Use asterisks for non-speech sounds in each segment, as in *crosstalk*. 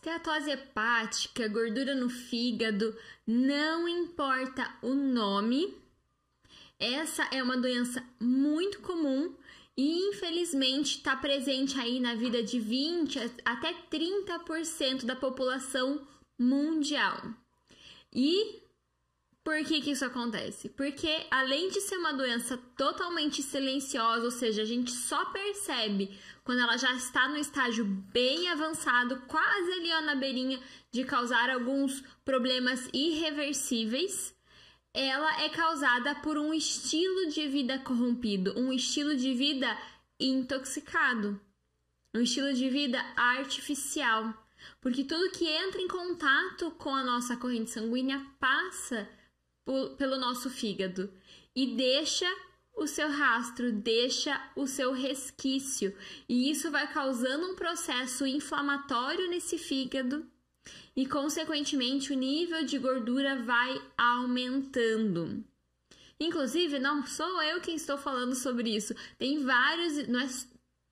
Esteatose hepática, gordura no fígado, não importa o nome, essa é uma doença muito comum e infelizmente está presente aí na vida de 20 até 30% da população mundial. E por que, que isso acontece? Porque além de ser uma doença totalmente silenciosa, ou seja, a gente só percebe quando ela já está no estágio bem avançado, quase ali ó, na beirinha de causar alguns problemas irreversíveis, ela é causada por um estilo de vida corrompido, um estilo de vida intoxicado, um estilo de vida artificial. Porque tudo que entra em contato com a nossa corrente sanguínea passa pelo nosso fígado e deixa o seu rastro, deixa o seu resquício, e isso vai causando um processo inflamatório nesse fígado e, consequentemente, o nível de gordura vai aumentando. Inclusive, não sou eu quem estou falando sobre isso. Tem vários. Não é,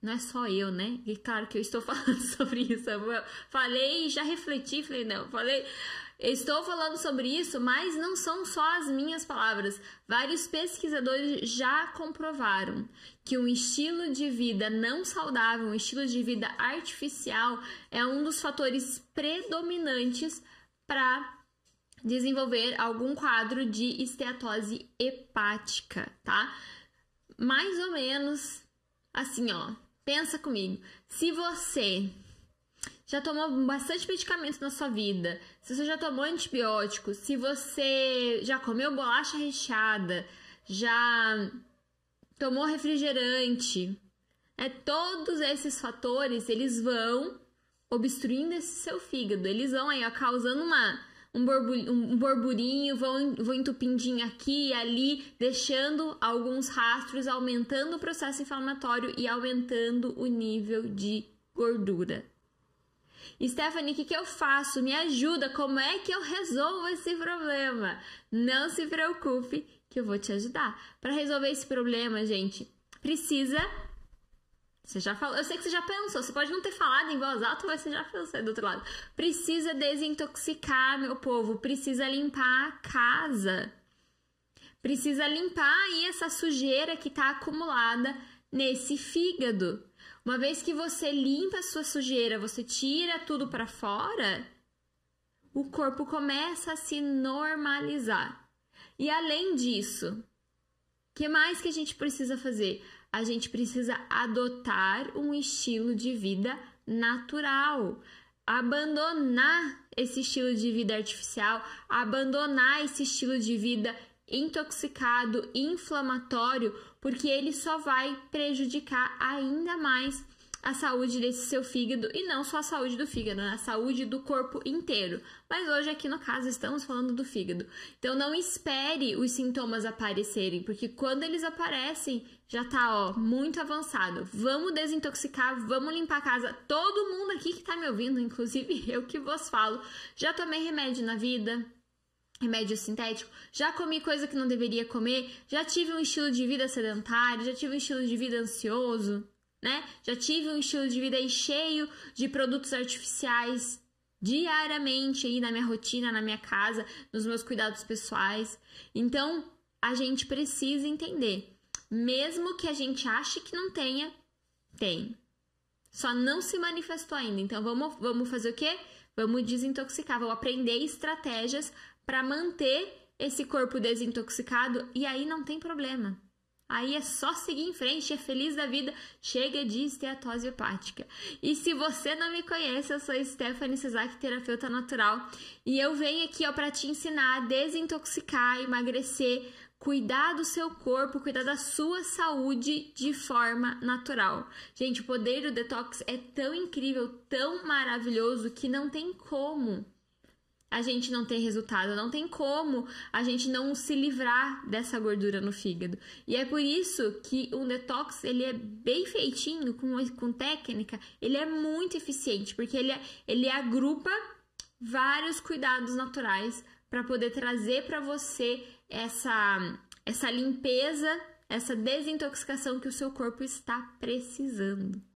não é só eu, né? E claro que eu estou *laughs* falando sobre isso. Eu falei, já refleti, falei, não, falei. Estou falando sobre isso, mas não são só as minhas palavras. Vários pesquisadores já comprovaram que um estilo de vida não saudável, um estilo de vida artificial, é um dos fatores predominantes para desenvolver algum quadro de esteatose hepática, tá? Mais ou menos assim, ó. Pensa comigo. Se você já tomou bastante medicamento na sua vida, se você já tomou antibiótico, se você já comeu bolacha recheada, já tomou refrigerante, é, todos esses fatores eles vão obstruindo esse seu fígado, eles vão aí ó, causando uma, um, borbulho, um borburinho, vão, vão entupindo aqui e ali, deixando alguns rastros, aumentando o processo inflamatório e aumentando o nível de gordura. Stephanie, o que, que eu faço? Me ajuda, como é que eu resolvo esse problema? Não se preocupe que eu vou te ajudar. Para resolver esse problema, gente, precisa. Você já falou, eu sei que você já pensou, você pode não ter falado em voz alta, mas você já pensou do outro lado. Precisa desintoxicar, meu povo, precisa limpar a casa. Precisa limpar aí essa sujeira que está acumulada nesse fígado. Uma vez que você limpa a sua sujeira, você tira tudo para fora, o corpo começa a se normalizar. E além disso, que mais que a gente precisa fazer? A gente precisa adotar um estilo de vida natural, abandonar esse estilo de vida artificial, abandonar esse estilo de vida intoxicado, inflamatório, porque ele só vai prejudicar ainda mais a saúde desse seu fígado e não só a saúde do fígado, né? a saúde do corpo inteiro. Mas hoje aqui no caso estamos falando do fígado. Então não espere os sintomas aparecerem, porque quando eles aparecem já tá ó muito avançado. Vamos desintoxicar, vamos limpar a casa. Todo mundo aqui que tá me ouvindo, inclusive *laughs* eu que vos falo, já tomei remédio na vida, remédio sintético, já comi coisa que não deveria comer, já tive um estilo de vida sedentário, já tive um estilo de vida ansioso, né? Já tive um estilo de vida aí cheio de produtos artificiais diariamente aí na minha rotina, na minha casa, nos meus cuidados pessoais. Então, a gente precisa entender, mesmo que a gente ache que não tenha, tem. Só não se manifestou ainda. Então, vamos, vamos fazer o quê? Vamos desintoxicar, vamos aprender estratégias para manter esse corpo desintoxicado e aí não tem problema. Aí é só seguir em frente, é feliz da vida, chega de esteatose hepática. E se você não me conhece, eu sou Stephanie Cesar, terapeuta natural, e eu venho aqui ó para te ensinar a desintoxicar, emagrecer, cuidar do seu corpo, cuidar da sua saúde de forma natural. Gente, o poder do detox é tão incrível, tão maravilhoso que não tem como a gente não ter resultado, não tem como a gente não se livrar dessa gordura no fígado. E é por isso que um detox, ele é bem feitinho, com, com técnica, ele é muito eficiente, porque ele, ele agrupa vários cuidados naturais para poder trazer para você essa, essa limpeza, essa desintoxicação que o seu corpo está precisando.